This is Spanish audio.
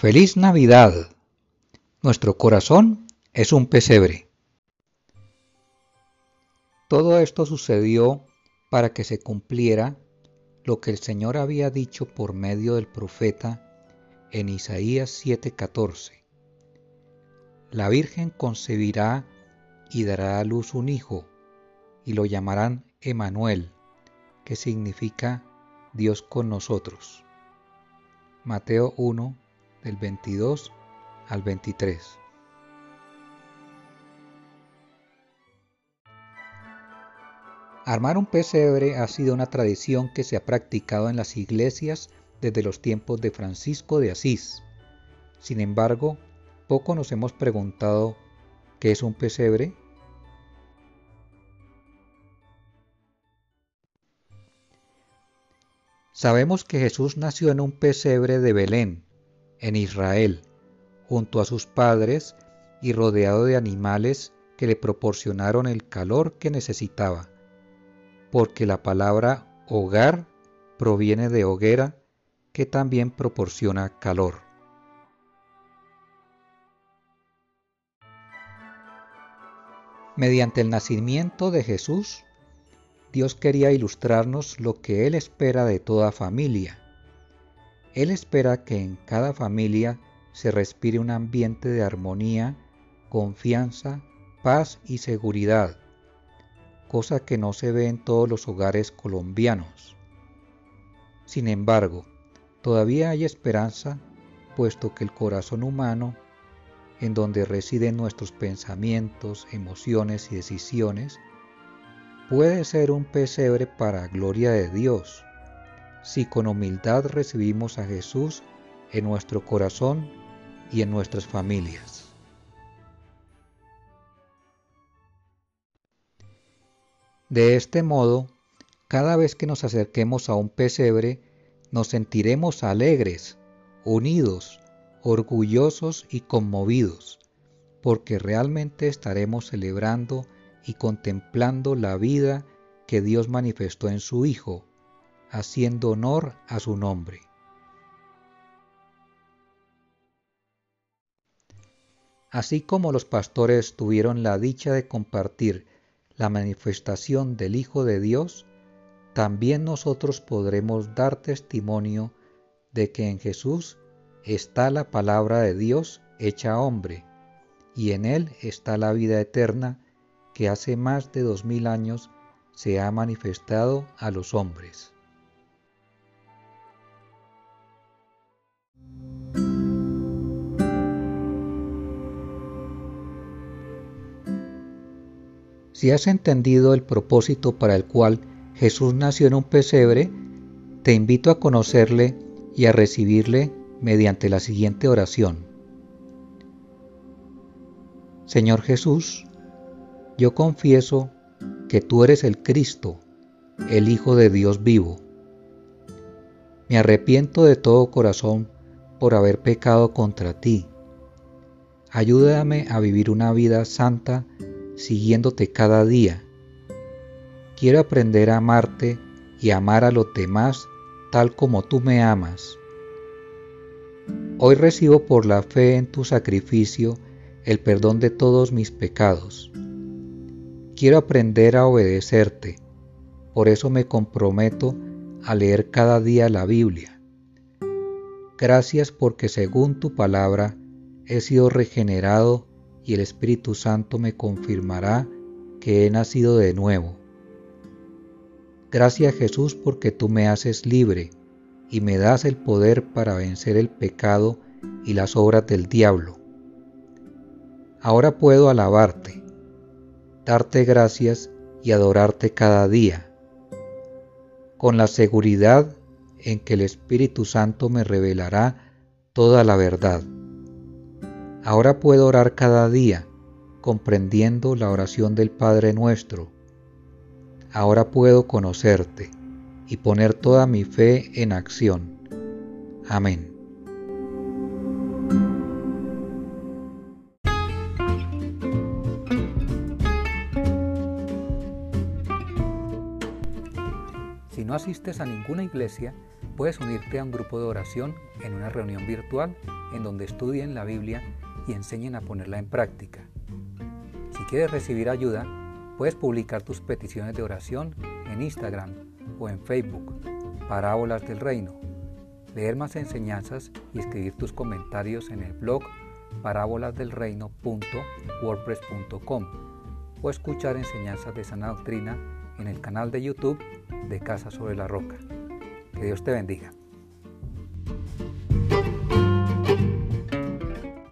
Feliz Navidad. Nuestro corazón es un pesebre. Todo esto sucedió para que se cumpliera lo que el Señor había dicho por medio del profeta en Isaías 7:14. La Virgen concebirá y dará a luz un hijo, y lo llamarán Emanuel, que significa Dios con nosotros. Mateo 1, del 22 al 23. Armar un pesebre ha sido una tradición que se ha practicado en las iglesias desde los tiempos de Francisco de Asís. Sin embargo, poco nos hemos preguntado qué es un pesebre. Sabemos que Jesús nació en un pesebre de Belén, en Israel, junto a sus padres y rodeado de animales que le proporcionaron el calor que necesitaba, porque la palabra hogar proviene de hoguera, que también proporciona calor. Mediante el nacimiento de Jesús, Dios quería ilustrarnos lo que Él espera de toda familia. Él espera que en cada familia se respire un ambiente de armonía, confianza, paz y seguridad, cosa que no se ve en todos los hogares colombianos. Sin embargo, todavía hay esperanza, puesto que el corazón humano en donde residen nuestros pensamientos, emociones y decisiones, puede ser un pesebre para gloria de Dios, si con humildad recibimos a Jesús en nuestro corazón y en nuestras familias. De este modo, cada vez que nos acerquemos a un pesebre, nos sentiremos alegres, unidos, orgullosos y conmovidos, porque realmente estaremos celebrando y contemplando la vida que Dios manifestó en su Hijo, haciendo honor a su nombre. Así como los pastores tuvieron la dicha de compartir la manifestación del Hijo de Dios, también nosotros podremos dar testimonio de que en Jesús está la palabra de Dios hecha hombre, y en él está la vida eterna que hace más de dos mil años se ha manifestado a los hombres. Si has entendido el propósito para el cual Jesús nació en un pesebre, te invito a conocerle y a recibirle mediante la siguiente oración. Señor Jesús, yo confieso que tú eres el Cristo, el Hijo de Dios vivo. Me arrepiento de todo corazón por haber pecado contra ti. Ayúdame a vivir una vida santa siguiéndote cada día. Quiero aprender a amarte y amar a los demás tal como tú me amas. Hoy recibo por la fe en tu sacrificio el perdón de todos mis pecados. Quiero aprender a obedecerte, por eso me comprometo a leer cada día la Biblia. Gracias porque según tu palabra he sido regenerado y el Espíritu Santo me confirmará que he nacido de nuevo. Gracias Jesús porque tú me haces libre y me das el poder para vencer el pecado y las obras del diablo. Ahora puedo alabarte, darte gracias y adorarte cada día, con la seguridad en que el Espíritu Santo me revelará toda la verdad. Ahora puedo orar cada día, comprendiendo la oración del Padre nuestro. Ahora puedo conocerte y poner toda mi fe en acción. Amén. Si no asistes a ninguna iglesia, puedes unirte a un grupo de oración en una reunión virtual en donde estudien la Biblia y enseñen a ponerla en práctica. Si quieres recibir ayuda, puedes publicar tus peticiones de oración en Instagram o en Facebook, Parábolas del Reino, leer más enseñanzas y escribir tus comentarios en el blog parábolasdelreino.wordpress.com o escuchar enseñanzas de sana doctrina en el canal de YouTube de Casa sobre la Roca. Que Dios te bendiga.